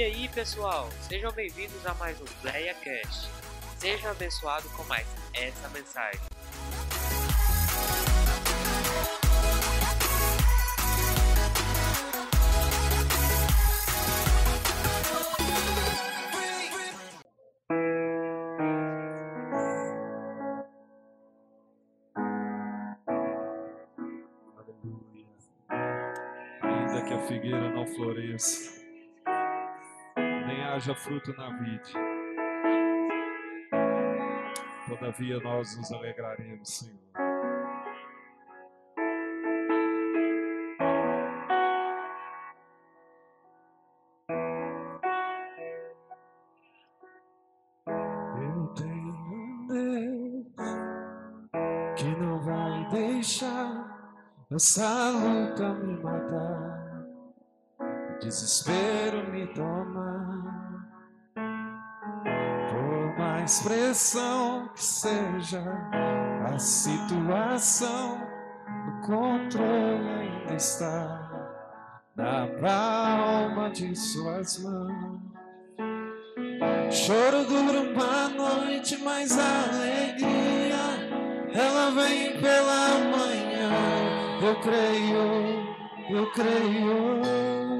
E aí, pessoal, sejam bem-vindos a mais um PlayaCast. Seja abençoado com mais essa mensagem. Haja fruto na vide, todavia nós nos alegraremos, Senhor. Eu tenho um Deus que não vai deixar essa luta me matar, desespero me tomar. Por mais pressão que seja a situação, o controle ainda está na palma de suas mãos. Choro dura uma noite, mas a alegria ela vem pela manhã. Eu creio, eu creio.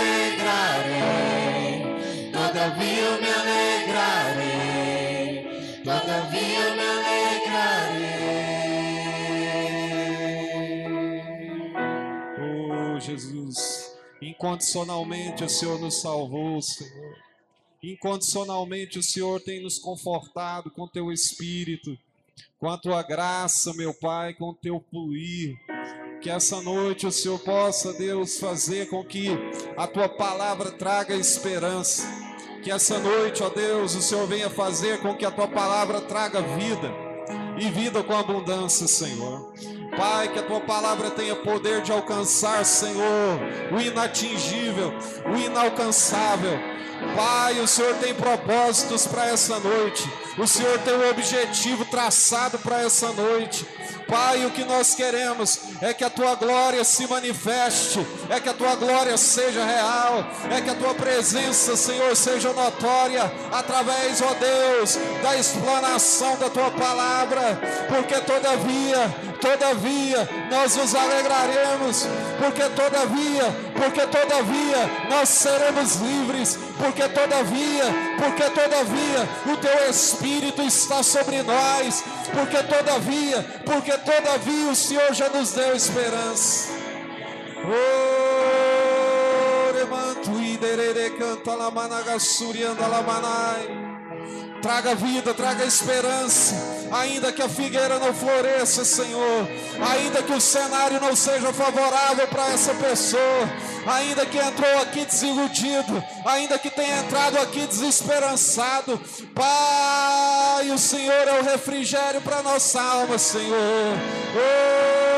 Jesus, incondicionalmente o Senhor nos salvou, Senhor. Incondicionalmente o Senhor tem nos confortado com teu espírito, com a tua graça, meu Pai, com teu fluir. Que essa noite o Senhor possa, Deus, fazer com que a tua palavra traga esperança. Que essa noite, ó Deus, o Senhor venha fazer com que a tua palavra traga vida e vida com abundância, Senhor. Pai, que a tua palavra tenha poder de alcançar, Senhor, o inatingível, o inalcançável. Pai, o Senhor tem propósitos para essa noite. O Senhor tem um objetivo traçado para essa noite. Pai, o que nós queremos é que a tua glória se manifeste, é que a tua glória seja real, é que a tua presença, Senhor, seja notória através, ó Deus, da explanação da tua palavra, porque todavia, todavia, nós nos alegraremos, porque todavia, porque todavia nós seremos livres, porque todavia, porque todavia o teu Espírito está sobre nós, porque todavia, porque todavia o Senhor já nos deu esperança. Oh. Traga vida, traga esperança, ainda que a figueira não floresça, Senhor, ainda que o cenário não seja favorável para essa pessoa, ainda que entrou aqui desiludido, ainda que tenha entrado aqui desesperançado, Pai, o Senhor é o refrigério para nossa alma, Senhor. Oh,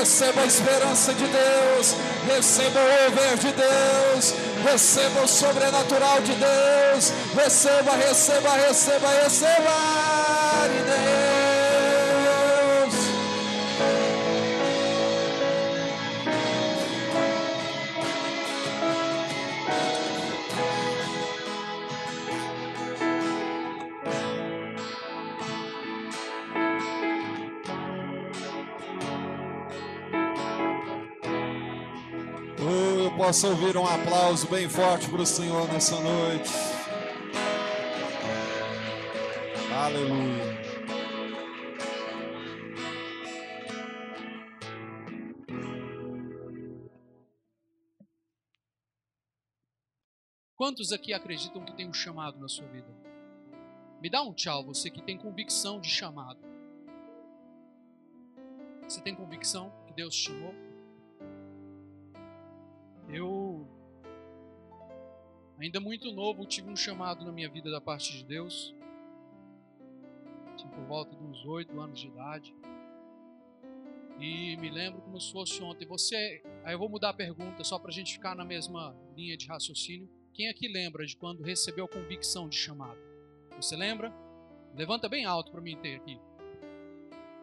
receba a esperança de Deus, receba o over de Deus, receba o sobrenatural de Deus, receba, receba, receba, receba Posso ouvir um aplauso bem forte para o Senhor nessa noite. Aleluia. Quantos aqui acreditam que tem um chamado na sua vida? Me dá um tchau, você que tem convicção de chamado. Você tem convicção que Deus te chamou? Eu, ainda muito novo, tive um chamado na minha vida da parte de Deus. Tinha por volta de uns oito anos de idade. E me lembro como se fosse ontem. Você, aí eu vou mudar a pergunta só para a gente ficar na mesma linha de raciocínio. Quem aqui lembra de quando recebeu a convicção de chamado? Você lembra? Levanta bem alto para mim ter aqui.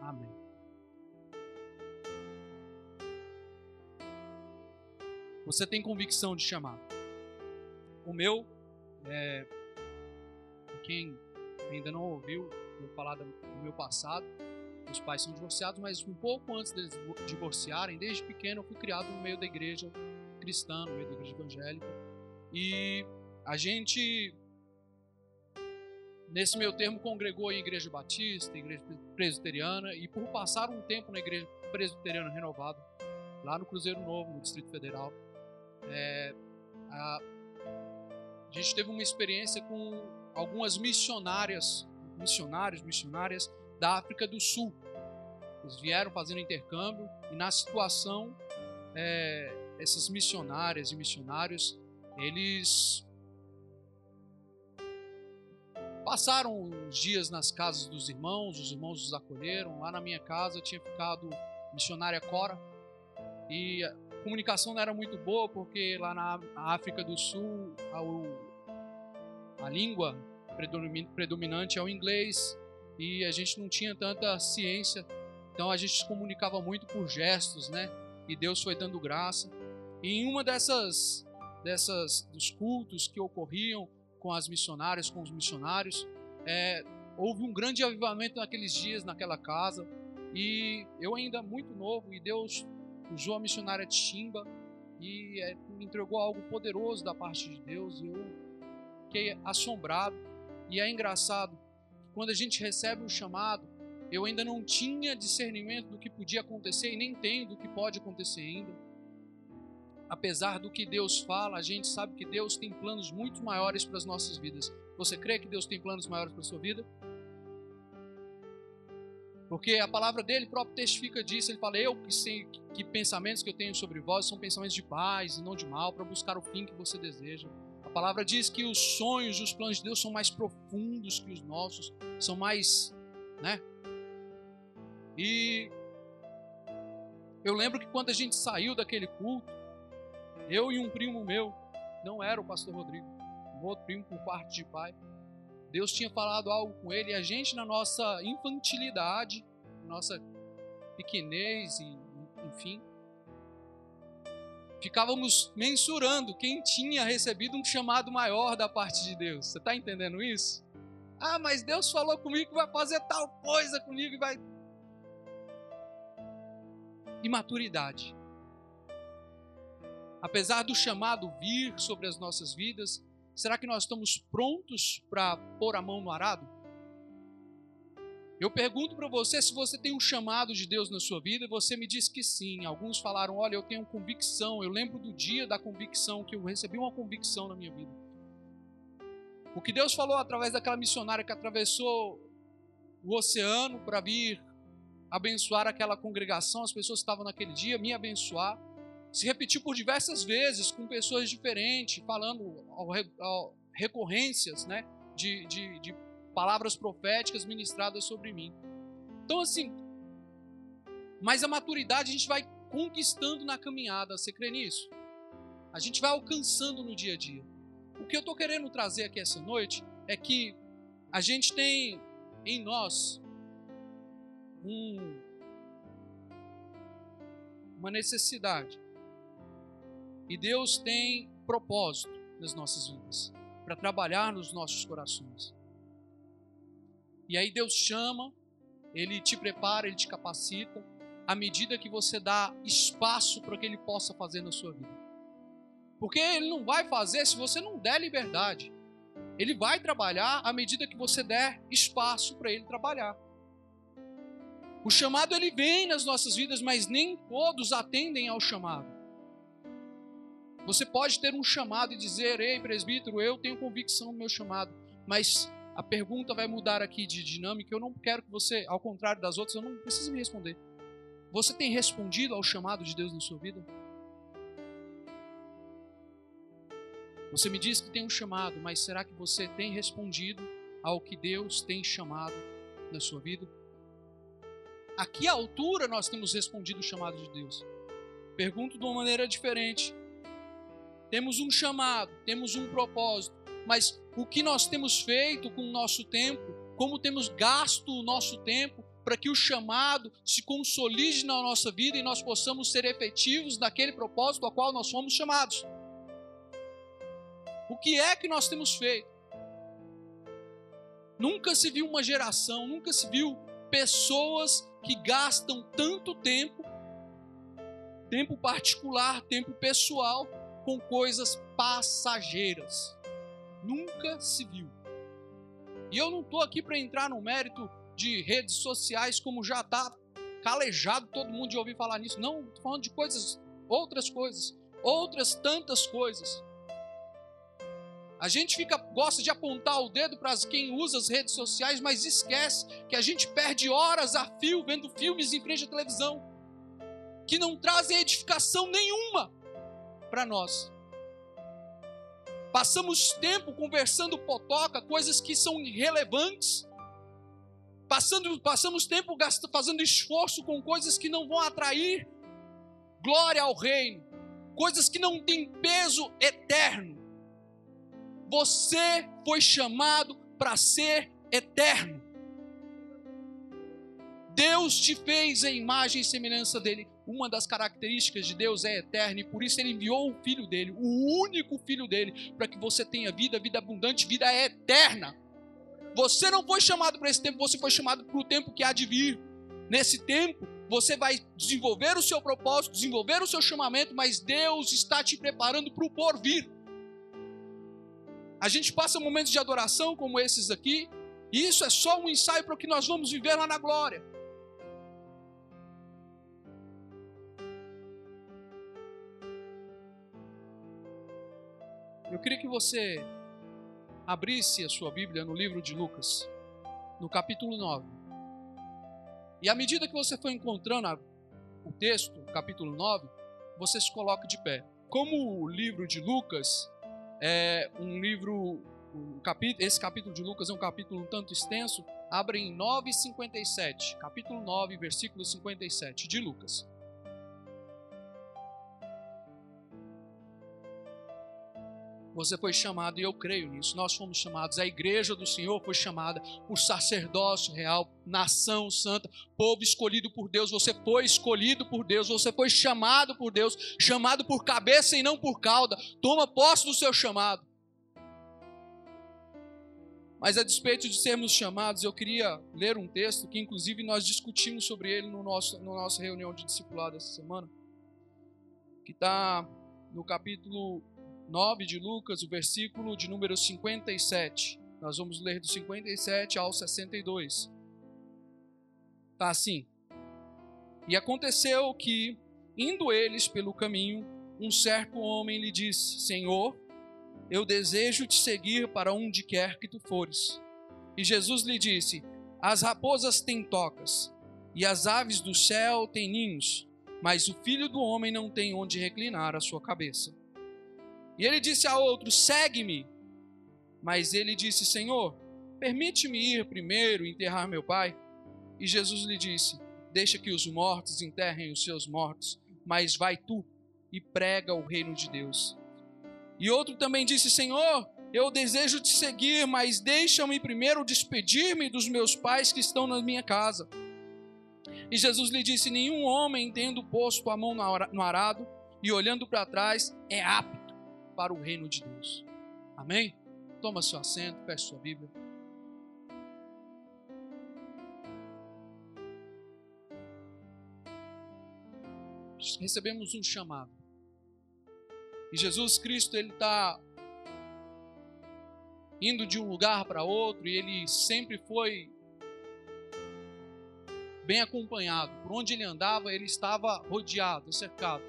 Amém. Você tem convicção de chamado? O meu, é, quem ainda não ouviu eu falar do meu passado, meus pais são divorciados, mas um pouco antes deles divorciarem, desde pequeno eu fui criado no meio da igreja cristã, no meio da igreja evangélica. E a gente, nesse meio termo, congregou em igreja batista, igreja presbiteriana, e por passar um tempo na igreja presbiteriana renovada, lá no Cruzeiro Novo, no Distrito Federal, é, a, a gente teve uma experiência com algumas missionárias, missionários, missionárias da África do Sul. Eles vieram fazendo intercâmbio e na situação é, essas missionárias e missionários eles passaram uns dias nas casas dos irmãos, os irmãos os acolheram. Lá na minha casa tinha ficado missionária Cora e comunicação não era muito boa porque lá na África do Sul a, a língua predominante é o inglês e a gente não tinha tanta ciência, então a gente se comunicava muito por gestos, né? E Deus foi dando graça. E em uma dessas, dessas dos cultos que ocorriam com as missionárias, com os missionários, é, houve um grande avivamento naqueles dias, naquela casa. E eu ainda muito novo, e Deus usou a missionária Timba e é, me entregou algo poderoso da parte de Deus. Eu fiquei assombrado. E é engraçado, quando a gente recebe um chamado, eu ainda não tinha discernimento do que podia acontecer e nem tenho do que pode acontecer ainda. Apesar do que Deus fala, a gente sabe que Deus tem planos muito maiores para as nossas vidas. Você crê que Deus tem planos maiores para a sua vida? Porque a palavra dele próprio testifica disso. Ele fala: Eu que sei que pensamentos que eu tenho sobre vós são pensamentos de paz e não de mal, para buscar o fim que você deseja. A palavra diz que os sonhos e os planos de Deus são mais profundos que os nossos, são mais, né? E eu lembro que quando a gente saiu daquele culto, eu e um primo meu, não era o pastor Rodrigo, um outro primo por parte de pai, Deus tinha falado algo com ele e a gente, na nossa infantilidade, nossa pequenez, enfim, ficávamos mensurando quem tinha recebido um chamado maior da parte de Deus. Você está entendendo isso? Ah, mas Deus falou comigo que vai fazer tal coisa comigo e vai. Imaturidade. Apesar do chamado vir sobre as nossas vidas, será que nós estamos prontos para pôr a mão no arado? Eu pergunto para você se você tem um chamado de Deus na sua vida, e você me diz que sim. Alguns falaram: Olha, eu tenho convicção. Eu lembro do dia da convicção, que eu recebi uma convicção na minha vida. O que Deus falou através daquela missionária que atravessou o oceano para vir abençoar aquela congregação, as pessoas que estavam naquele dia, me abençoar se repetiu por diversas vezes com pessoas diferentes, falando ao, ao, recorrências né, de, de, de palavras proféticas ministradas sobre mim. Então, assim, mas a maturidade a gente vai conquistando na caminhada, você crê nisso? A gente vai alcançando no dia a dia. O que eu estou querendo trazer aqui essa noite é que a gente tem em nós um, uma necessidade e Deus tem propósito nas nossas vidas, para trabalhar nos nossos corações. E aí Deus chama, Ele te prepara, Ele te capacita, à medida que você dá espaço para que Ele possa fazer na sua vida. Porque Ele não vai fazer se você não der liberdade. Ele vai trabalhar à medida que você der espaço para Ele trabalhar. O chamado ele vem nas nossas vidas, mas nem todos atendem ao chamado. Você pode ter um chamado e dizer: Ei, presbítero, eu tenho convicção no meu chamado. Mas a pergunta vai mudar aqui de dinâmica. Eu não quero que você, ao contrário das outras, eu não preciso me responder. Você tem respondido ao chamado de Deus na sua vida? Você me diz que tem um chamado, mas será que você tem respondido ao que Deus tem chamado na sua vida? A que altura nós temos respondido o chamado de Deus? Pergunto de uma maneira diferente temos um chamado, temos um propósito, mas o que nós temos feito com o nosso tempo, como temos gasto o nosso tempo para que o chamado se consolide na nossa vida e nós possamos ser efetivos naquele propósito ao qual nós fomos chamados. O que é que nós temos feito? Nunca se viu uma geração, nunca se viu pessoas que gastam tanto tempo, tempo particular, tempo pessoal, com coisas passageiras. Nunca se viu. E eu não estou aqui para entrar no mérito de redes sociais, como já está calejado todo mundo de ouvir falar nisso. Não, estou falando de coisas, outras coisas, outras tantas coisas. A gente fica gosta de apontar o dedo para quem usa as redes sociais, mas esquece que a gente perde horas a fio vendo filmes em frente à televisão que não trazem edificação nenhuma para nós. Passamos tempo conversando potoca, coisas que são irrelevantes. Passando, passamos tempo gastando, fazendo esforço com coisas que não vão atrair glória ao reino, coisas que não têm peso eterno. Você foi chamado para ser eterno. Deus te fez a imagem e semelhança dele. Uma das características de Deus é eterna e por isso ele enviou o filho dele, o único filho dele, para que você tenha vida, vida abundante, vida eterna. Você não foi chamado para esse tempo, você foi chamado para o tempo que há de vir. Nesse tempo, você vai desenvolver o seu propósito, desenvolver o seu chamamento, mas Deus está te preparando para o porvir. A gente passa momentos de adoração como esses aqui, e isso é só um ensaio para o que nós vamos viver lá na glória. Eu queria que você abrisse a sua Bíblia no livro de Lucas, no capítulo 9. E à medida que você for encontrando a, o texto, capítulo 9, você se coloca de pé. Como o livro de Lucas é um livro, um capítulo, esse capítulo de Lucas é um capítulo um tanto extenso, abre em 9,57, capítulo 9, versículo 57 de Lucas. Você foi chamado, e eu creio nisso, nós fomos chamados, a igreja do Senhor foi chamada por sacerdócio real, nação santa, povo escolhido por Deus. Você foi escolhido por Deus, você foi chamado por Deus, chamado por cabeça e não por cauda. Toma posse do seu chamado. Mas a despeito de sermos chamados, eu queria ler um texto que, inclusive, nós discutimos sobre ele no nosso, no nossa reunião de discipulado essa semana, que está no capítulo 9 de Lucas, o versículo de número 57. Nós vamos ler do 57 ao 62. Tá assim. E aconteceu que, indo eles pelo caminho, um certo homem lhe disse: Senhor, eu desejo te seguir para onde quer que tu fores. E Jesus lhe disse: As raposas têm tocas, e as aves do céu têm ninhos, mas o filho do homem não tem onde reclinar a sua cabeça. E ele disse a outro: Segue-me. Mas ele disse: Senhor, permite-me ir primeiro enterrar meu pai. E Jesus lhe disse: Deixa que os mortos enterrem os seus mortos, mas vai tu e prega o reino de Deus. E outro também disse: Senhor, eu desejo te seguir, mas deixa-me primeiro despedir-me dos meus pais que estão na minha casa. E Jesus lhe disse: Nenhum homem, tendo posto a mão no arado e olhando para trás, é apto para o reino de Deus. Amém? Toma seu assento, feche sua Bíblia. Recebemos um chamado. E Jesus Cristo, ele está indo de um lugar para outro e ele sempre foi bem acompanhado. Por onde ele andava, ele estava rodeado, cercado.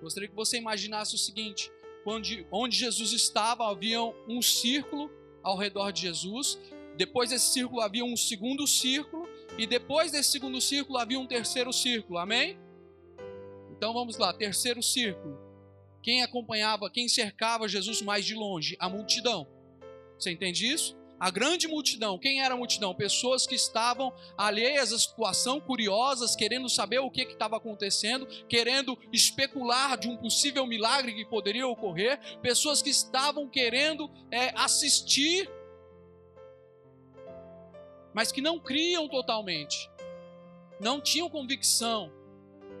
Gostaria que você imaginasse o seguinte: onde, onde Jesus estava, havia um círculo ao redor de Jesus. Depois desse círculo havia um segundo círculo. E depois desse segundo círculo havia um terceiro círculo. Amém? Então vamos lá, terceiro círculo. Quem acompanhava, quem cercava Jesus mais de longe? A multidão. Você entende isso? A grande multidão, quem era a multidão? Pessoas que estavam alheias à situação, curiosas, querendo saber o que estava acontecendo, querendo especular de um possível milagre que poderia ocorrer, pessoas que estavam querendo é, assistir, mas que não criam totalmente, não tinham convicção.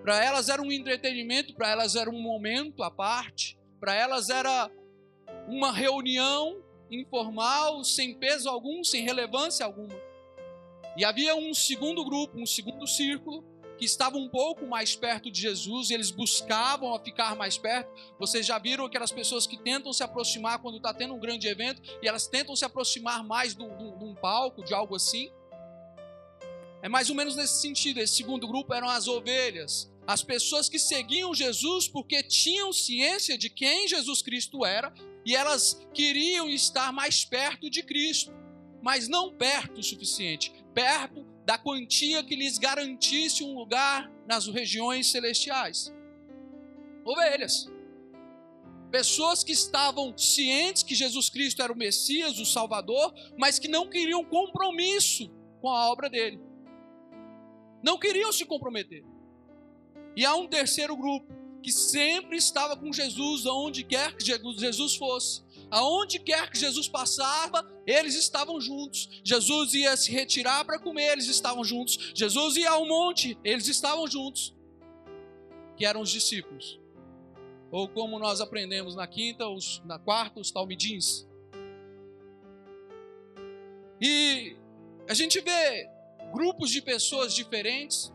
Para elas era um entretenimento, para elas era um momento à parte, para elas era uma reunião informal, sem peso algum, sem relevância alguma. E havia um segundo grupo, um segundo círculo, que estava um pouco mais perto de Jesus, eles buscavam ficar mais perto. Vocês já viram aquelas pessoas que tentam se aproximar quando está tendo um grande evento, e elas tentam se aproximar mais de um palco, de algo assim? É mais ou menos nesse sentido. Esse segundo grupo eram as ovelhas, as pessoas que seguiam Jesus porque tinham ciência de quem Jesus Cristo era e elas queriam estar mais perto de Cristo, mas não perto o suficiente perto da quantia que lhes garantisse um lugar nas regiões celestiais. Ovelhas. Pessoas que estavam cientes que Jesus Cristo era o Messias, o Salvador, mas que não queriam compromisso com a obra dele. Não queriam se comprometer. E há um terceiro grupo que sempre estava com Jesus aonde quer que Jesus fosse. Aonde quer que Jesus passava, eles estavam juntos. Jesus ia se retirar para comer, eles estavam juntos. Jesus ia ao monte, eles estavam juntos. Que eram os discípulos. Ou como nós aprendemos na quinta, os, na quarta, os talmidins. E a gente vê grupos de pessoas diferentes,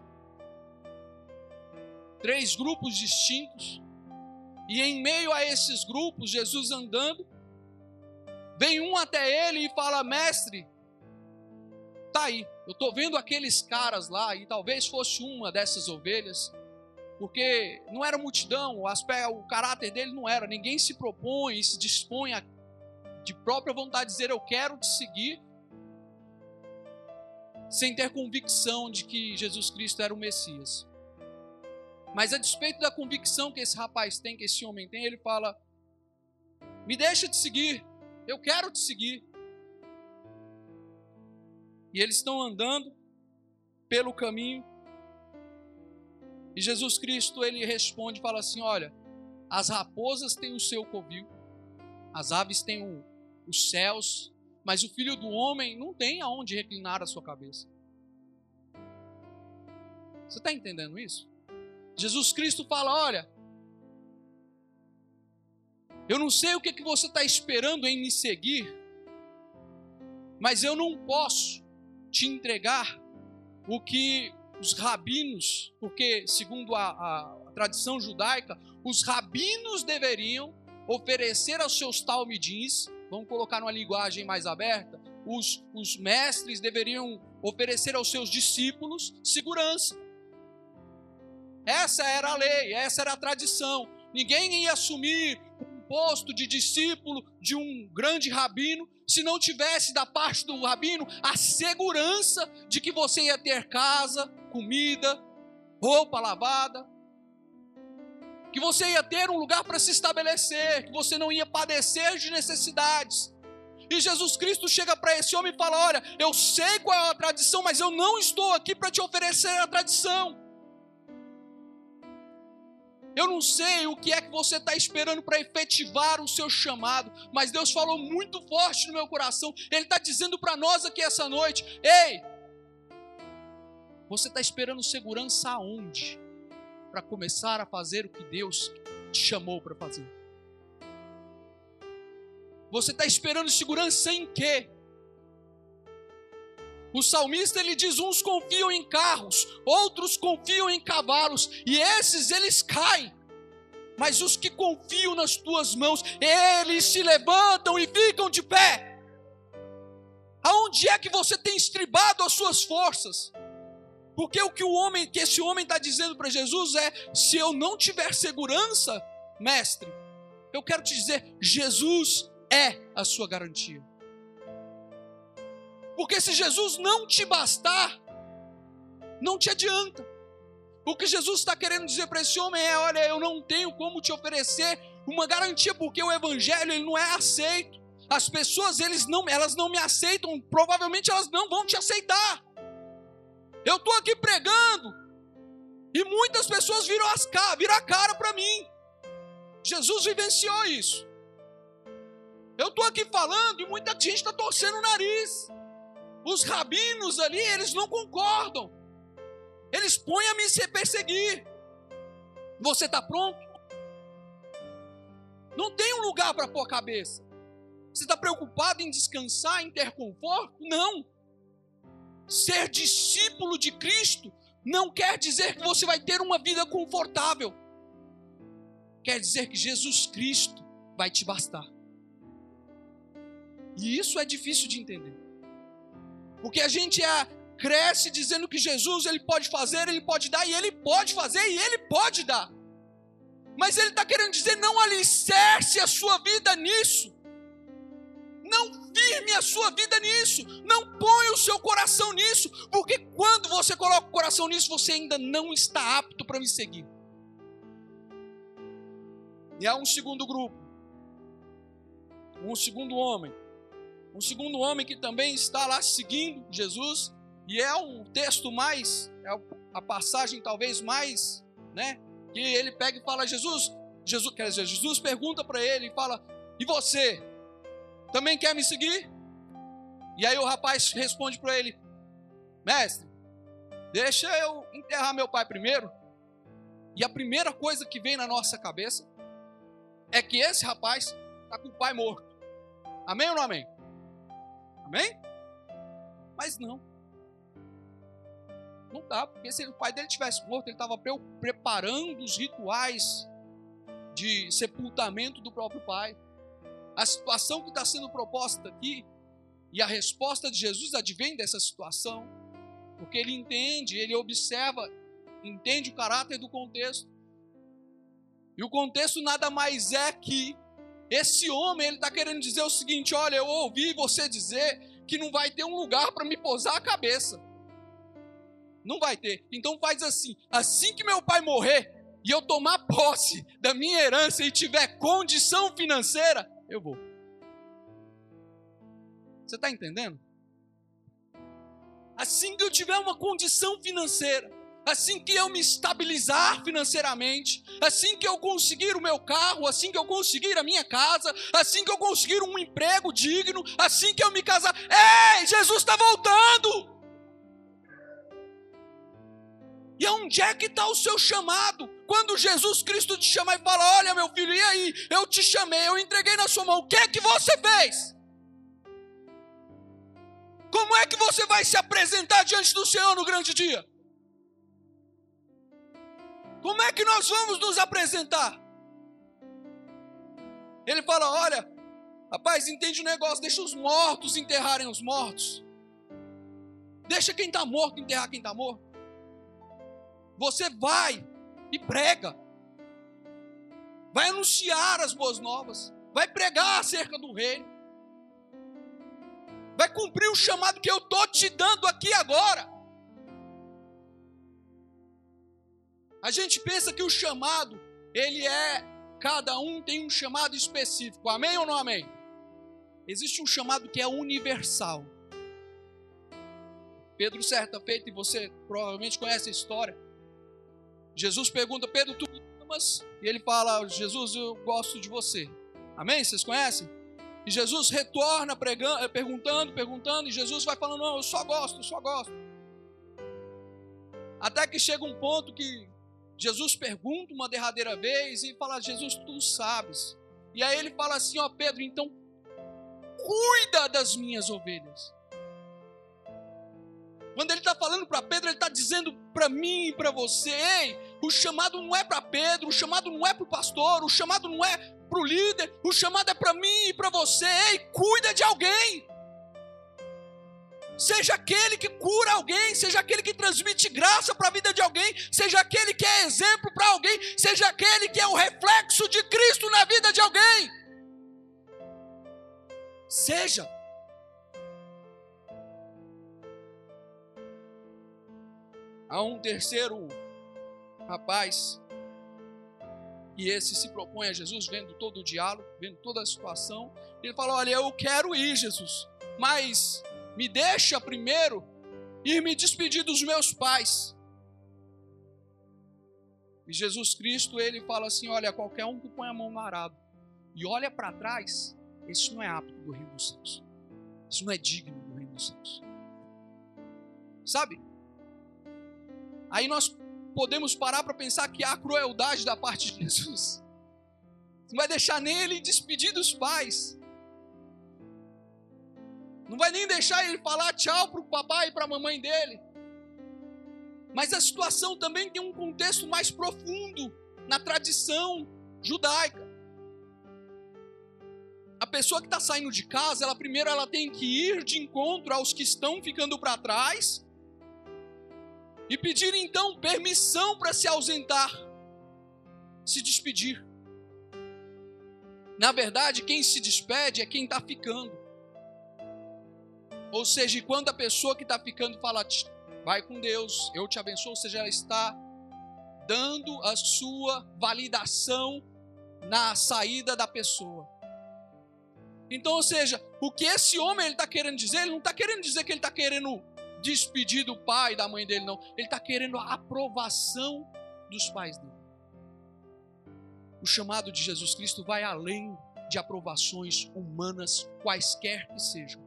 três grupos distintos, e em meio a esses grupos, Jesus andando, vem um até ele e fala: Mestre, tá aí, eu estou vendo aqueles caras lá, e talvez fosse uma dessas ovelhas, porque não era multidão, o, aspecto, o caráter dele não era, ninguém se propõe e se dispõe a, de própria vontade de dizer: Eu quero te seguir, sem ter convicção de que Jesus Cristo era o Messias. Mas a despeito da convicção que esse rapaz tem, que esse homem tem, ele fala: Me deixa te seguir, eu quero te seguir. E eles estão andando pelo caminho. E Jesus Cristo, ele responde, fala assim: Olha, as raposas têm o seu covil, as aves têm o, os céus, mas o filho do homem não tem aonde reclinar a sua cabeça. Você está entendendo isso? Jesus Cristo fala: olha, eu não sei o que, que você está esperando em me seguir, mas eu não posso te entregar o que os rabinos, porque segundo a, a, a tradição judaica, os rabinos deveriam oferecer aos seus talmidins, vamos colocar numa linguagem mais aberta, os, os mestres deveriam oferecer aos seus discípulos segurança. Essa era a lei, essa era a tradição. Ninguém ia assumir um posto de discípulo de um grande rabino se não tivesse da parte do rabino a segurança de que você ia ter casa, comida, roupa lavada, que você ia ter um lugar para se estabelecer, que você não ia padecer de necessidades. E Jesus Cristo chega para esse homem e fala: Olha, eu sei qual é a tradição, mas eu não estou aqui para te oferecer a tradição. Eu não sei o que é que você está esperando para efetivar o seu chamado, mas Deus falou muito forte no meu coração. Ele está dizendo para nós aqui essa noite: Ei, você está esperando segurança aonde? Para começar a fazer o que Deus te chamou para fazer. Você está esperando segurança em quê? O salmista ele diz: uns confiam em carros, outros confiam em cavalos, e esses eles caem. Mas os que confiam nas tuas mãos, eles se levantam e ficam de pé. Aonde é que você tem estribado as suas forças? Porque o que o homem, que esse homem está dizendo para Jesus é: se eu não tiver segurança, mestre, eu quero te dizer, Jesus é a sua garantia. Porque se Jesus não te bastar, não te adianta. O que Jesus está querendo dizer para esse homem é: olha, eu não tenho como te oferecer uma garantia, porque o evangelho ele não é aceito. As pessoas eles não, elas não me aceitam, provavelmente elas não vão te aceitar. Eu estou aqui pregando e muitas pessoas viram, as, viram a cara para mim. Jesus vivenciou isso. Eu estou aqui falando e muita gente está torcendo o nariz. Os rabinos ali, eles não concordam. Eles põem a me se perseguir. Você está pronto? Não tem um lugar para pôr a cabeça. Você está preocupado em descansar, em ter conforto? Não. Ser discípulo de Cristo não quer dizer que você vai ter uma vida confortável. Quer dizer que Jesus Cristo vai te bastar. E isso é difícil de entender. Porque a gente é, cresce dizendo que Jesus ele pode fazer, ele pode dar, e ele pode fazer, e ele pode dar. Mas ele está querendo dizer: não alicerce a sua vida nisso. Não firme a sua vida nisso. Não ponha o seu coração nisso. Porque quando você coloca o coração nisso, você ainda não está apto para me seguir. E há um segundo grupo. Um segundo homem um segundo homem que também está lá seguindo Jesus, e é um texto mais, é a passagem talvez mais, né? Que ele pega e fala: Jesus, Jesus, quer dizer, Jesus pergunta para ele e fala: E você? Também quer me seguir? E aí o rapaz responde para ele: Mestre, deixa eu enterrar meu pai primeiro. E a primeira coisa que vem na nossa cabeça é que esse rapaz está com o pai morto. Amém ou não amém? Amém? Mas não. Não dá, porque se o pai dele tivesse morto, ele estava preparando os rituais de sepultamento do próprio pai. A situação que está sendo proposta aqui e a resposta de Jesus advém dessa situação, porque ele entende, ele observa, entende o caráter do contexto. E o contexto nada mais é que esse homem ele está querendo dizer o seguinte: olha, eu ouvi você dizer que não vai ter um lugar para me pousar a cabeça. Não vai ter. Então faz assim: assim que meu pai morrer e eu tomar posse da minha herança e tiver condição financeira, eu vou. Você está entendendo? Assim que eu tiver uma condição financeira, assim que eu me estabilizar financeiramente, assim que eu conseguir o meu carro, assim que eu conseguir a minha casa, assim que eu conseguir um emprego digno, assim que eu me casar. Ei, Jesus está voltando! E onde é que está o seu chamado? Quando Jesus Cristo te chama e fala: Olha, meu filho, e aí? Eu te chamei, eu entreguei na sua mão, o que é que você fez? Como é que você vai se apresentar diante do Senhor no grande dia? Como é que nós vamos nos apresentar? Ele fala: Olha, rapaz, entende o negócio, deixa os mortos enterrarem os mortos. Deixa quem está morto enterrar quem está morto. Você vai e prega. Vai anunciar as boas novas. Vai pregar acerca do reino. Vai cumprir o chamado que eu estou te dando aqui agora. A gente pensa que o chamado, ele é, cada um tem um chamado específico. Amém ou não amém? Existe um chamado que é universal. Pedro, certa feita, e você provavelmente conhece a história, Jesus pergunta, Pedro, tu me amas? E ele fala, Jesus, eu gosto de você. Amém? Vocês conhecem? E Jesus retorna pregando, eh, perguntando, perguntando, e Jesus vai falando, não, eu só gosto, eu só gosto. Até que chega um ponto que Jesus pergunta uma derradeira vez e fala, Jesus, tu sabes. E aí ele fala assim, ó Pedro, então cuida das minhas ovelhas. Quando ele está falando para Pedro, ele está dizendo para mim e para você: ei, o chamado não é para Pedro, o chamado não é para o pastor, o chamado não é para o líder, o chamado é para mim e para você. Ei, cuida de alguém. Seja aquele que cura alguém, seja aquele que transmite graça para a vida de alguém, seja aquele que é exemplo para alguém, seja aquele que é o reflexo de Cristo na vida de alguém. Seja. Há um terceiro rapaz, e esse se propõe a Jesus, vendo todo o diálogo, vendo toda a situação. Ele fala: Olha, eu quero ir, Jesus, mas me deixa primeiro ir me despedir dos meus pais. E Jesus Cristo, ele fala assim: Olha, qualquer um que põe a mão no arado e olha para trás, esse não é apto do reino dos céus. Isso não é digno do reino dos céus. Sabe? Aí nós podemos parar para pensar que há crueldade da parte de Jesus. Não vai deixar nem ele despedir dos pais. Não vai nem deixar ele falar tchau para o papai e para a mamãe dele. Mas a situação também tem um contexto mais profundo na tradição judaica. A pessoa que está saindo de casa, ela primeiro ela tem que ir de encontro aos que estão ficando para trás e pedir então permissão para se ausentar, se despedir. Na verdade, quem se despede é quem está ficando. Ou seja, quando a pessoa que está ficando fala, vai com Deus, eu te abençoo, ou seja, ela está dando a sua validação na saída da pessoa. Então, ou seja, o que esse homem está querendo dizer, ele não está querendo dizer que ele está querendo despedir do pai e da mãe dele, não. Ele está querendo a aprovação dos pais dele. O chamado de Jesus Cristo vai além de aprovações humanas, quaisquer que sejam.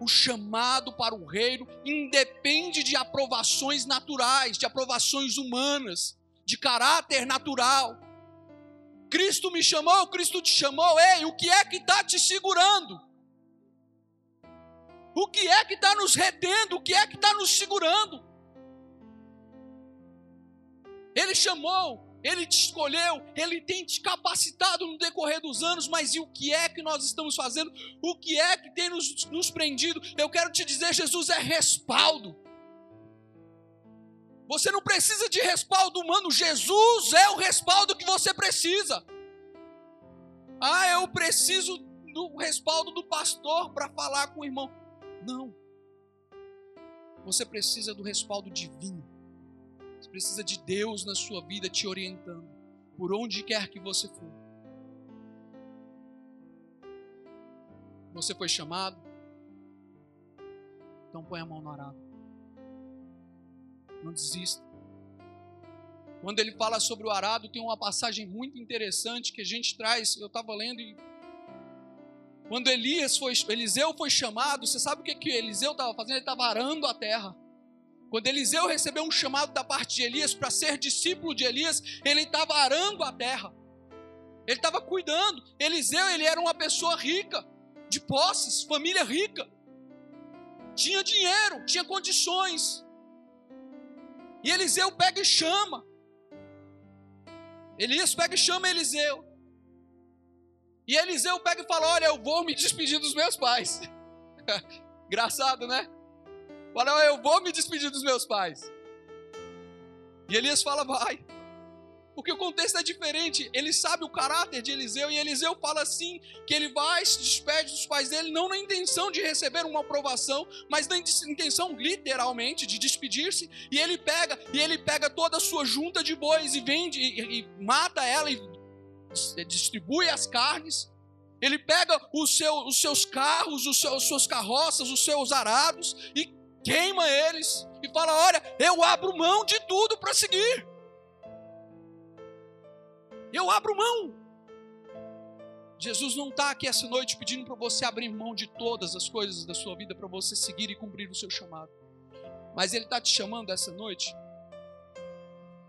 O chamado para o reino independe de aprovações naturais, de aprovações humanas, de caráter natural. Cristo me chamou, Cristo te chamou, ei, o que é que está te segurando? O que é que está nos retendo? O que é que está nos segurando? Ele chamou, ele te escolheu, ele tem te capacitado no decorrer dos anos, mas e o que é que nós estamos fazendo? O que é que tem nos, nos prendido? Eu quero te dizer: Jesus é respaldo. Você não precisa de respaldo humano, Jesus é o respaldo que você precisa. Ah, eu preciso do respaldo do pastor para falar com o irmão. Não. Você precisa do respaldo divino. Precisa de Deus na sua vida te orientando, por onde quer que você for. Você foi chamado? Então põe a mão no arado. Não desista. Quando ele fala sobre o arado, tem uma passagem muito interessante que a gente traz. Eu estava lendo e quando Elias foi, Eliseu foi chamado, você sabe o que, que Eliseu estava fazendo? Ele estava arando a terra. Quando Eliseu recebeu um chamado da parte de Elias para ser discípulo de Elias, ele estava arando a terra. Ele estava cuidando. Eliseu, ele era uma pessoa rica, de posses, família rica. Tinha dinheiro, tinha condições. E Eliseu pega e chama. Elias pega e chama Eliseu. E Eliseu pega e fala: Olha, eu vou me despedir dos meus pais. Engraçado, né? Fala, eu vou me despedir dos meus pais. E Elias fala, vai. Porque o contexto é diferente. Ele sabe o caráter de Eliseu. E Eliseu fala assim: que ele vai, se despede dos pais dele, não na intenção de receber uma aprovação, mas na intenção, literalmente, de despedir-se. E ele pega, e ele pega toda a sua junta de bois e vende, e, e mata ela e distribui as carnes. Ele pega seu, os seus carros, os seus, suas carroças, os seus arados e queima eles e fala: Olha, eu abro mão de tudo para seguir. Eu abro mão. Jesus não está aqui essa noite pedindo para você abrir mão de todas as coisas da sua vida para você seguir e cumprir o seu chamado. Mas Ele está te chamando essa noite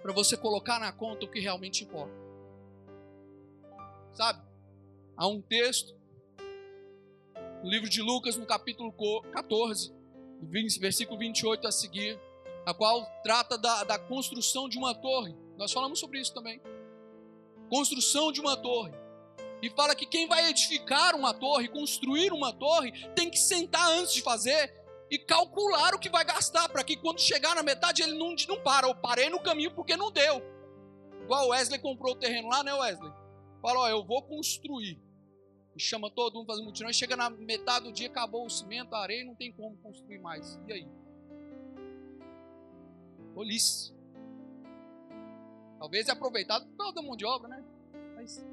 para você colocar na conta o que realmente importa. Sabe? Há um texto no livro de Lucas, no capítulo 14, versículo 28 a seguir, a qual trata da, da construção de uma torre. Nós falamos sobre isso também. Construção de uma torre. E fala que quem vai edificar uma torre, construir uma torre, tem que sentar antes de fazer e calcular o que vai gastar, para que quando chegar na metade ele não, não para. Eu parei no caminho porque não deu. Igual o Wesley comprou o terreno lá, né, Wesley? Fala, ó, eu vou construir. Chama todo mundo fazer mutirão. E chega na metade do dia, acabou o cimento, a areia, não tem como construir mais. E aí? Tolice. Talvez é aproveitado por toda mão de obra, né? Mas.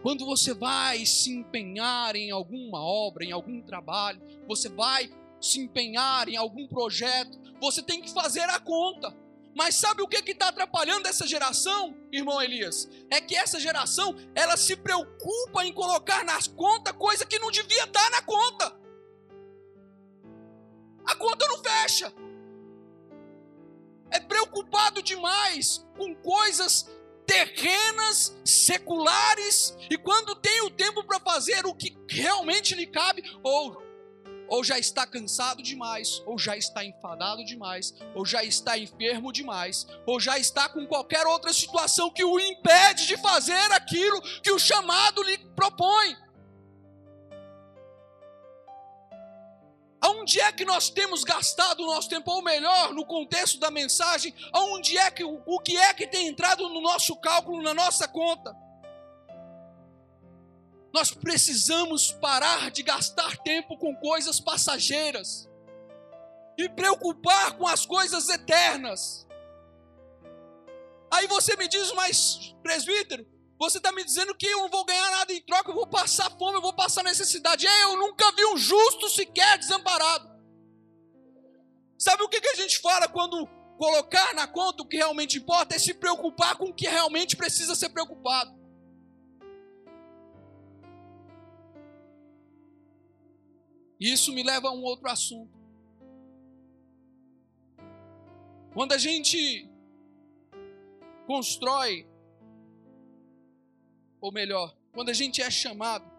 Quando você vai se empenhar em alguma obra, em algum trabalho, você vai se empenhar em algum projeto, você tem que fazer a conta. Mas sabe o que está atrapalhando essa geração, irmão Elias? É que essa geração, ela se preocupa em colocar nas contas coisa que não devia estar na conta. A conta não fecha. É preocupado demais com coisas terrenas, seculares, e quando tem o tempo para fazer o que realmente lhe cabe, ou ou já está cansado demais, ou já está enfadado demais, ou já está enfermo demais, ou já está com qualquer outra situação que o impede de fazer aquilo que o chamado lhe propõe. Aonde é que nós temos gastado o nosso tempo, ou melhor, no contexto da mensagem, aonde é que o que é que tem entrado no nosso cálculo, na nossa conta? Nós precisamos parar de gastar tempo com coisas passageiras e preocupar com as coisas eternas. Aí você me diz, mas presbítero, você está me dizendo que eu não vou ganhar nada em troca, eu vou passar fome, eu vou passar necessidade. É, eu nunca vi um justo sequer desamparado. Sabe o que, que a gente fala quando colocar na conta o que realmente importa é se preocupar com o que realmente precisa ser preocupado. Isso me leva a um outro assunto. Quando a gente constrói, ou melhor, quando a gente é chamado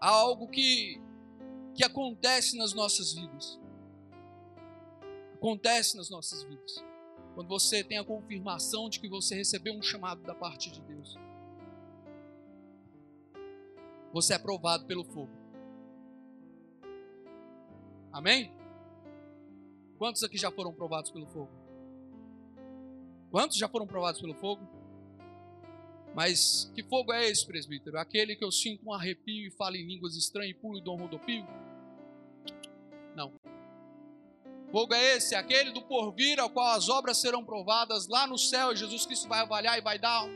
a algo que, que acontece nas nossas vidas. Acontece nas nossas vidas. Quando você tem a confirmação de que você recebeu um chamado da parte de Deus. Você é provado pelo fogo. Amém? Quantos aqui já foram provados pelo fogo? Quantos já foram provados pelo fogo? Mas que fogo é esse, presbítero? Aquele que eu sinto um arrepio e falo em línguas estranhas e pulo e dou um rodopio? Não. Fogo é esse? Aquele do porvir ao qual as obras serão provadas lá no céu Jesus Cristo vai avaliar e vai dar?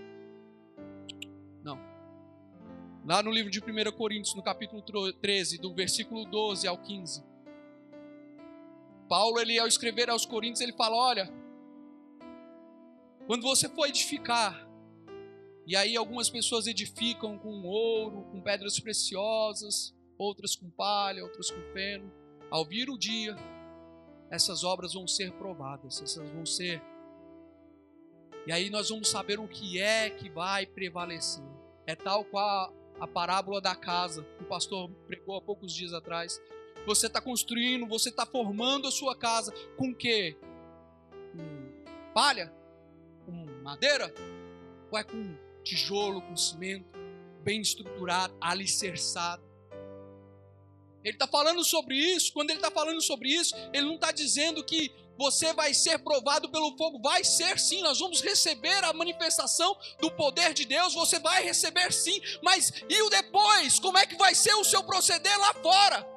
Lá no livro de 1 Coríntios, no capítulo 13, do versículo 12 ao 15. Paulo, ele ao escrever aos Coríntios, ele fala: Olha, quando você for edificar, e aí algumas pessoas edificam com ouro, com pedras preciosas, outras com palha, outras com feno. Ao vir o dia, essas obras vão ser provadas, essas vão ser. E aí nós vamos saber o que é que vai prevalecer. É tal qual a parábola da casa que o pastor pregou há poucos dias atrás. Você está construindo, você está formando a sua casa com que? Com palha? Com madeira? Ou é com tijolo, com cimento, bem estruturado, alicerçado. Ele está falando sobre isso. Quando ele está falando sobre isso, ele não está dizendo que você vai ser provado pelo fogo. Vai ser sim, nós vamos receber a manifestação do poder de Deus. Você vai receber sim, mas e o depois? Como é que vai ser o seu proceder lá fora?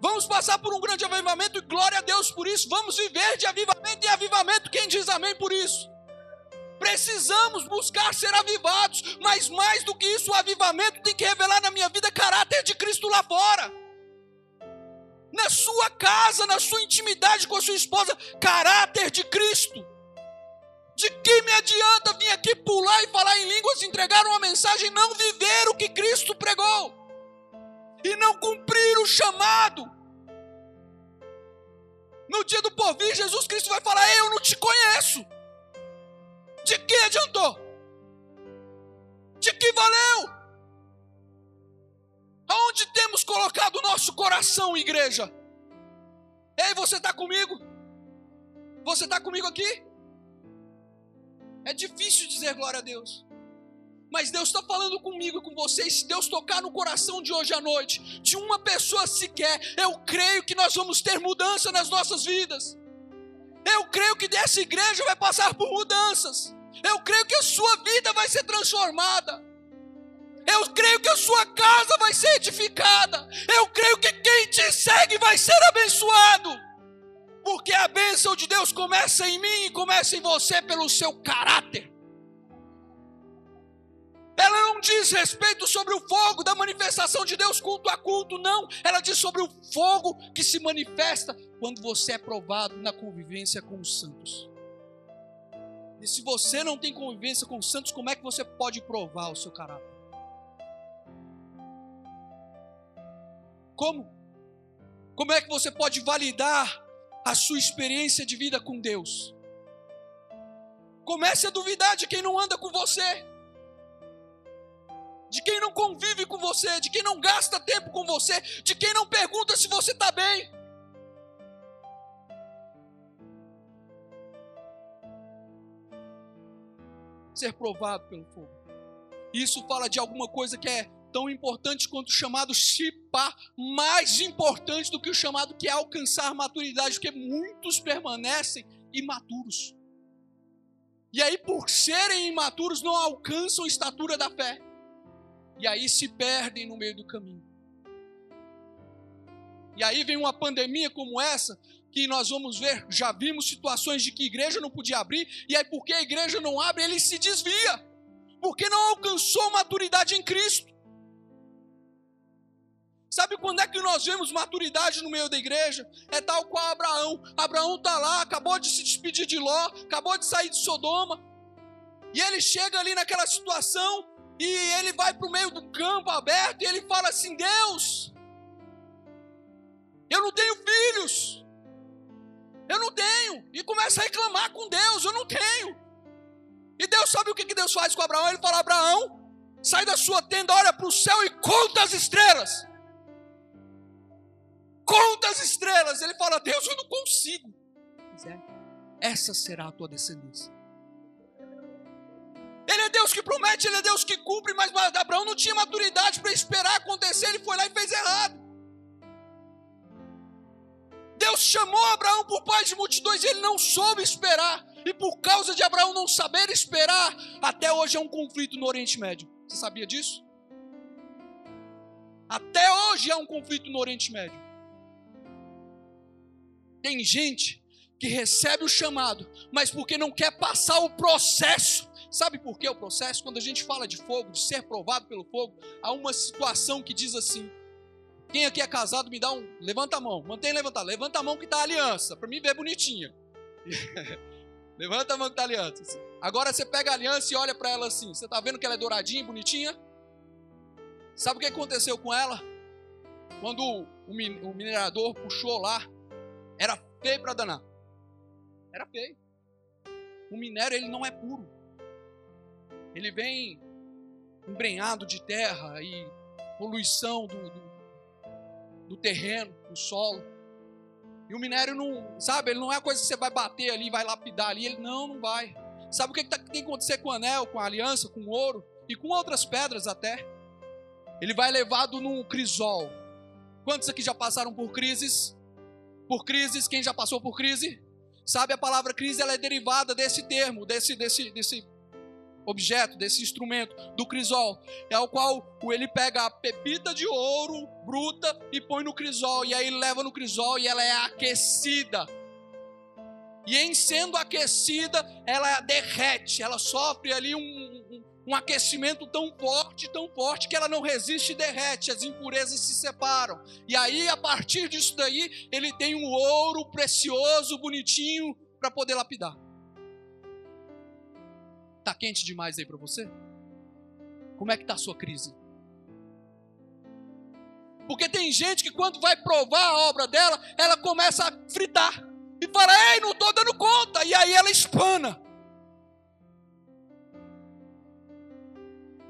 Vamos passar por um grande avivamento e glória a Deus por isso. Vamos viver de avivamento e avivamento. Quem diz amém por isso? Precisamos buscar ser avivados, mas mais do que isso, o avivamento tem que revelar na minha vida caráter de Cristo lá fora. Na sua casa, na sua intimidade com a sua esposa, caráter de Cristo. De que me adianta vir aqui pular e falar em línguas, entregar uma mensagem, não viver o que Cristo pregou e não cumprir o chamado? No dia do porvir, Jesus Cristo vai falar: Eu não te conheço. De que adiantou? De que valeu? Aonde temos colocado o nosso coração, igreja? Ei, você está comigo? Você está comigo aqui? É difícil dizer glória a Deus. Mas Deus está falando comigo e com vocês. Se Deus tocar no coração de hoje à noite, de uma pessoa sequer, eu creio que nós vamos ter mudança nas nossas vidas. Eu creio que dessa igreja vai passar por mudanças. Eu creio que a sua vida vai ser transformada. Eu creio que a sua casa vai ser edificada. Eu creio que quem te segue vai ser abençoado. Porque a bênção de Deus começa em mim e começa em você pelo seu caráter. Ela não diz respeito sobre o fogo da manifestação de Deus culto a culto, não. Ela diz sobre o fogo que se manifesta quando você é provado na convivência com os santos. E se você não tem convivência com os santos, como é que você pode provar o seu caráter? Como? Como é que você pode validar a sua experiência de vida com Deus? Comece a duvidar de quem não anda com você, de quem não convive com você, de quem não gasta tempo com você, de quem não pergunta se você está bem. ser provado pelo fogo. Isso fala de alguma coisa que é tão importante quanto o chamado chipar, mais importante do que o chamado que é alcançar maturidade, porque muitos permanecem imaturos. E aí, por serem imaturos, não alcançam a estatura da fé. E aí se perdem no meio do caminho. E aí vem uma pandemia como essa, que nós vamos ver, já vimos situações de que a igreja não podia abrir, e aí porque a igreja não abre, ele se desvia, porque não alcançou maturidade em Cristo. Sabe quando é que nós vemos maturidade no meio da igreja? É tal qual Abraão. Abraão está lá, acabou de se despedir de Ló, acabou de sair de Sodoma. E ele chega ali naquela situação e ele vai para o meio do campo aberto e ele fala assim: Deus, eu não tenho filhos. Eu não tenho. E começa a reclamar com Deus: Eu não tenho. E Deus sabe o que Deus faz com Abraão? Ele fala: Abraão, sai da sua tenda, olha para o céu e conta as estrelas. Conta as estrelas. Ele fala: Deus, eu não consigo. Essa será a tua descendência. Ele é Deus que promete, ele é Deus que cumpre, mas Abraão não tinha maturidade para esperar acontecer, ele foi lá e fez errado. Deus chamou Abraão por pai de multidões e ele não soube esperar. E por causa de Abraão não saber esperar, até hoje é um conflito no Oriente Médio. Você sabia disso? Até hoje é um conflito no Oriente Médio. Tem gente que recebe o chamado, mas porque não quer passar o processo. Sabe por que o processo? Quando a gente fala de fogo, de ser provado pelo fogo, há uma situação que diz assim: quem aqui é casado, me dá um. Levanta a mão. Mantém levantado. Levanta a mão que está a aliança. Para mim ver bonitinha. Levanta a mão que está a aliança. Agora você pega a aliança e olha para ela assim. Você está vendo que ela é douradinha, bonitinha? Sabe o que aconteceu com ela? Quando o minerador puxou lá, era feio para danar. Era feio. O minério ele não é puro. Ele vem embrenhado de terra e poluição do, do do terreno, do solo. E o minério não, sabe, ele não é coisa que você vai bater ali, vai lapidar ali, ele não, não vai. Sabe o que, que tem que acontecer com o anel, com a aliança, com o ouro e com outras pedras até? Ele vai levado num crisol. Quantos aqui já passaram por crises? Por crises, quem já passou por crise? Sabe, a palavra crise ela é derivada desse termo, desse, desse, desse objeto, desse instrumento, do crisol, é o qual ele pega a pepita de ouro bruta e põe no crisol, e aí leva no crisol e ela é aquecida. E em sendo aquecida, ela derrete, ela sofre ali um, um, um aquecimento tão forte, tão forte, que ela não resiste e derrete, as impurezas se separam. E aí, a partir disso daí, ele tem um ouro precioso, bonitinho, para poder lapidar. Tá quente demais aí para você? Como é que tá a sua crise? Porque tem gente que quando vai provar a obra dela, ela começa a fritar. E fala, ei, não estou dando conta. E aí ela espana.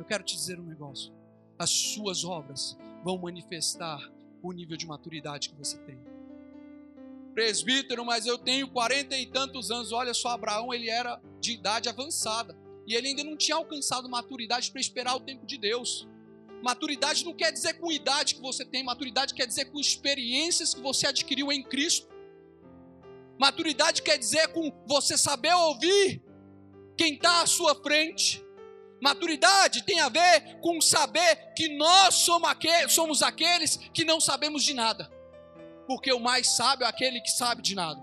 Quero te dizer um negócio. As suas obras vão manifestar o nível de maturidade que você tem. Presbítero, mas eu tenho quarenta e tantos anos. Olha só, Abraão, ele era de idade avançada. E ele ainda não tinha alcançado maturidade para esperar o tempo de Deus. Maturidade não quer dizer com idade que você tem, maturidade quer dizer com experiências que você adquiriu em Cristo. Maturidade quer dizer com você saber ouvir quem está à sua frente. Maturidade tem a ver com saber que nós somos aqueles que não sabemos de nada. Porque o mais sábio é aquele que sabe de nada.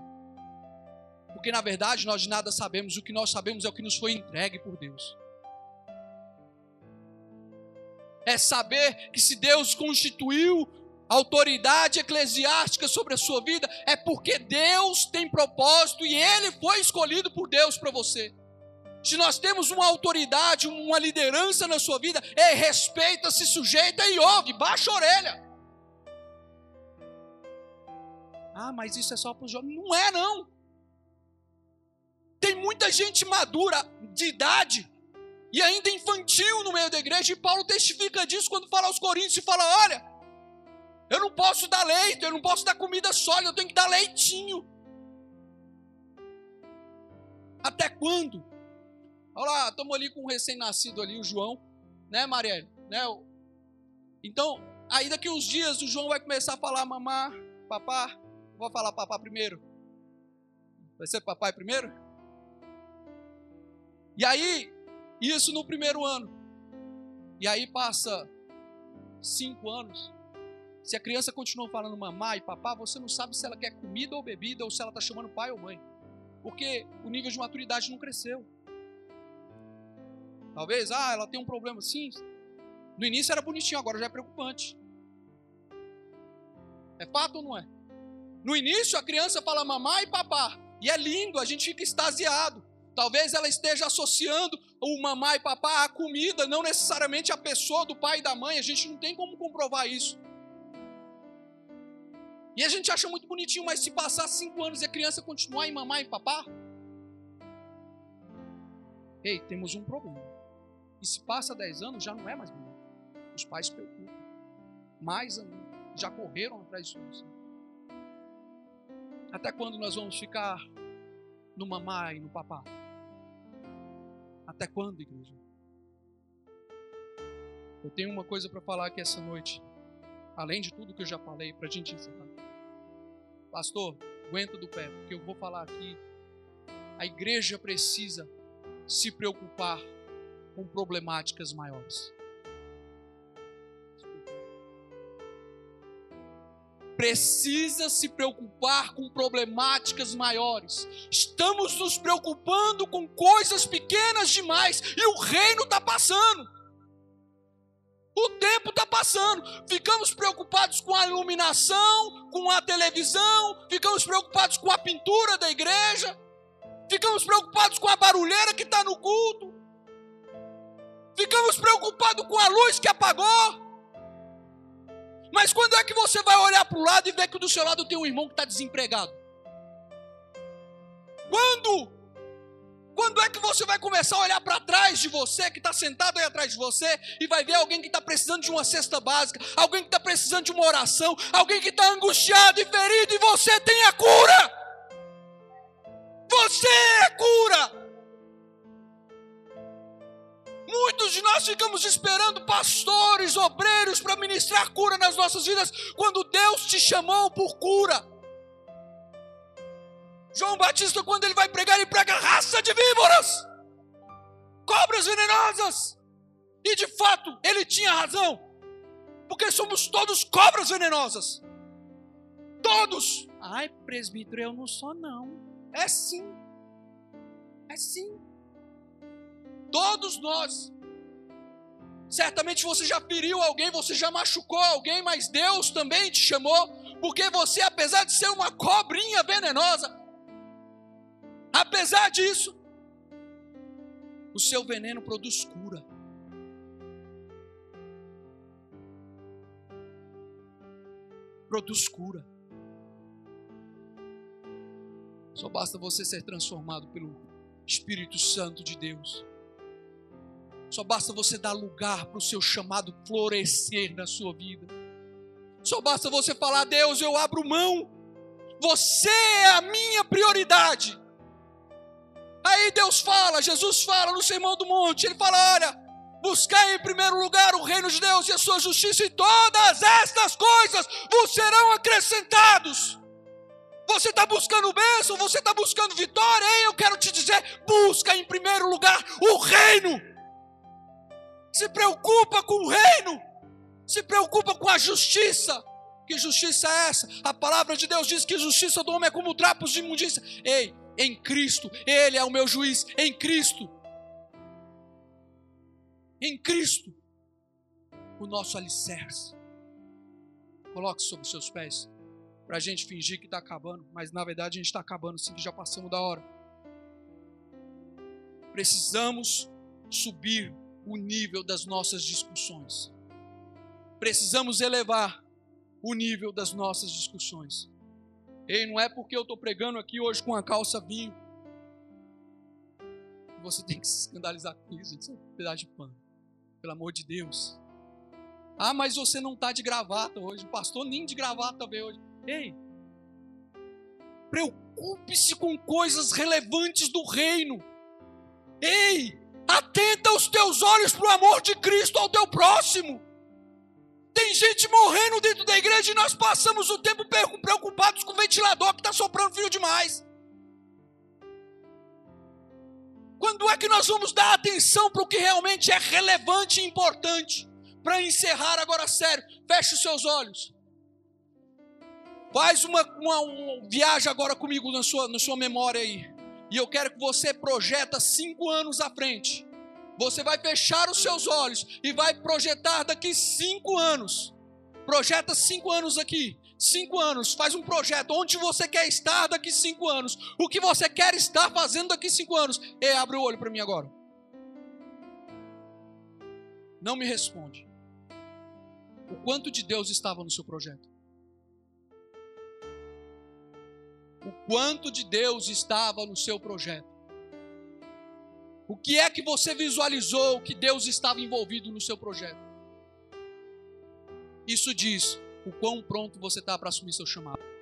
Porque na verdade nós de nada sabemos, o que nós sabemos é o que nos foi entregue por Deus. É saber que se Deus constituiu autoridade eclesiástica sobre a sua vida, é porque Deus tem propósito e Ele foi escolhido por Deus para você. Se nós temos uma autoridade, uma liderança na sua vida, é respeita, se sujeita e ouve, baixa a orelha. Ah, mas isso é só para os jovens. Não é, não. Tem muita gente madura de idade e ainda infantil no meio da igreja, e Paulo testifica disso quando fala aos Coríntios e fala: olha, eu não posso dar leite, eu não posso dar comida sólida, eu tenho que dar leitinho. Até quando? Olha lá, estamos ali com um recém-nascido ali, o João, né, Marielle? Né? Então, aí daqui uns dias o João vai começar a falar mamá, papá. Vou falar papá primeiro. Vai ser papai primeiro? E aí, isso no primeiro ano. E aí passa cinco anos. Se a criança continua falando mamãe e papá, você não sabe se ela quer comida ou bebida ou se ela está chamando pai ou mãe. Porque o nível de maturidade não cresceu. Talvez, ah, ela tem um problema. Sim, no início era bonitinho, agora já é preocupante. É fato ou não é? No início a criança fala mamãe e papá. E é lindo, a gente fica extasiado. Talvez ela esteja associando o mamãe e papá à comida, não necessariamente à pessoa do pai e da mãe. A gente não tem como comprovar isso. E a gente acha muito bonitinho, mas se passar cinco anos e a criança continuar em mamãe e papá, ei, temos um problema. E se passa dez anos, já não é mais bonito. Os pais se preocupam. Mais ainda. Já correram atrás disso. Até quando nós vamos ficar no mamãe e no papá? Até quando, igreja? Eu tenho uma coisa para falar aqui essa noite, além de tudo que eu já falei, para a gente encerrar. Pastor, aguenta do pé, porque eu vou falar aqui. A igreja precisa se preocupar com problemáticas maiores. precisa se preocupar com problemáticas maiores. Estamos nos preocupando com coisas pequenas demais e o reino está passando. O tempo está passando. Ficamos preocupados com a iluminação, com a televisão, ficamos preocupados com a pintura da igreja, ficamos preocupados com a barulheira que está no culto, ficamos preocupados com a luz que apagou. Mas quando é que você vai olhar para o lado e ver que do seu lado tem um irmão que está desempregado? Quando? Quando é que você vai começar a olhar para trás de você, que está sentado aí atrás de você, e vai ver alguém que está precisando de uma cesta básica, alguém que está precisando de uma oração, alguém que está angustiado e ferido, e você tem a cura? Você é a cura! Muitos de nós ficamos esperando pastores, obreiros para ministrar cura nas nossas vidas, quando Deus te chamou por cura. João Batista, quando ele vai pregar, ele prega raça de víboras, cobras venenosas. E de fato, ele tinha razão, porque somos todos cobras venenosas. Todos. Ai, presbítero, eu não sou, não. É sim. É sim. Todos nós. Certamente você já feriu alguém, você já machucou alguém, mas Deus também te chamou, porque você, apesar de ser uma cobrinha venenosa, apesar disso, o seu veneno produz cura. Produz cura. Só basta você ser transformado pelo Espírito Santo de Deus. Só basta você dar lugar para o seu chamado florescer na sua vida. Só basta você falar: Deus, eu abro mão. Você é a minha prioridade. Aí Deus fala, Jesus fala no Sermão do Monte: Ele fala, olha, buscai em primeiro lugar o reino de Deus e a sua justiça, e todas estas coisas vos serão acrescentados. Você está buscando bênção, você está buscando vitória, Ei, eu quero te dizer: busca em primeiro lugar o reino se preocupa com o reino, se preocupa com a justiça. Que justiça é essa? A palavra de Deus diz que a justiça do homem é como trapos de imundícia. Ei, em Cristo, Ele é o meu juiz, em Cristo. Em Cristo, o nosso alicerce. Coloque sobre seus pés, para a gente fingir que está acabando, mas na verdade a gente está acabando, sim, que já passamos da hora. Precisamos subir o nível das nossas discussões. Precisamos elevar o nível das nossas discussões. Ei, não é porque eu estou pregando aqui hoje com a calça vinho. Você tem que se escandalizar com isso, isso é um pedaço de pano. Pelo amor de Deus. Ah, mas você não está de gravata hoje. O pastor nem de gravata veio hoje. Ei, preocupe-se com coisas relevantes do reino. Ei, Atenta os teus olhos para o amor de Cristo ao teu próximo. Tem gente morrendo dentro da igreja e nós passamos o tempo preocupados com o ventilador que está soprando frio demais. Quando é que nós vamos dar atenção para o que realmente é relevante e importante? Para encerrar agora sério, feche os seus olhos. Faz uma, uma, uma viagem agora comigo na sua, na sua memória aí. E eu quero que você projeta cinco anos à frente. Você vai fechar os seus olhos e vai projetar daqui cinco anos. Projeta cinco anos aqui. Cinco anos, faz um projeto. Onde você quer estar daqui cinco anos? O que você quer estar fazendo daqui cinco anos? Ei, abre o olho para mim agora. Não me responde. O quanto de Deus estava no seu projeto? O quanto de Deus estava no seu projeto? O que é que você visualizou que Deus estava envolvido no seu projeto? Isso diz o quão pronto você está para assumir seu chamado.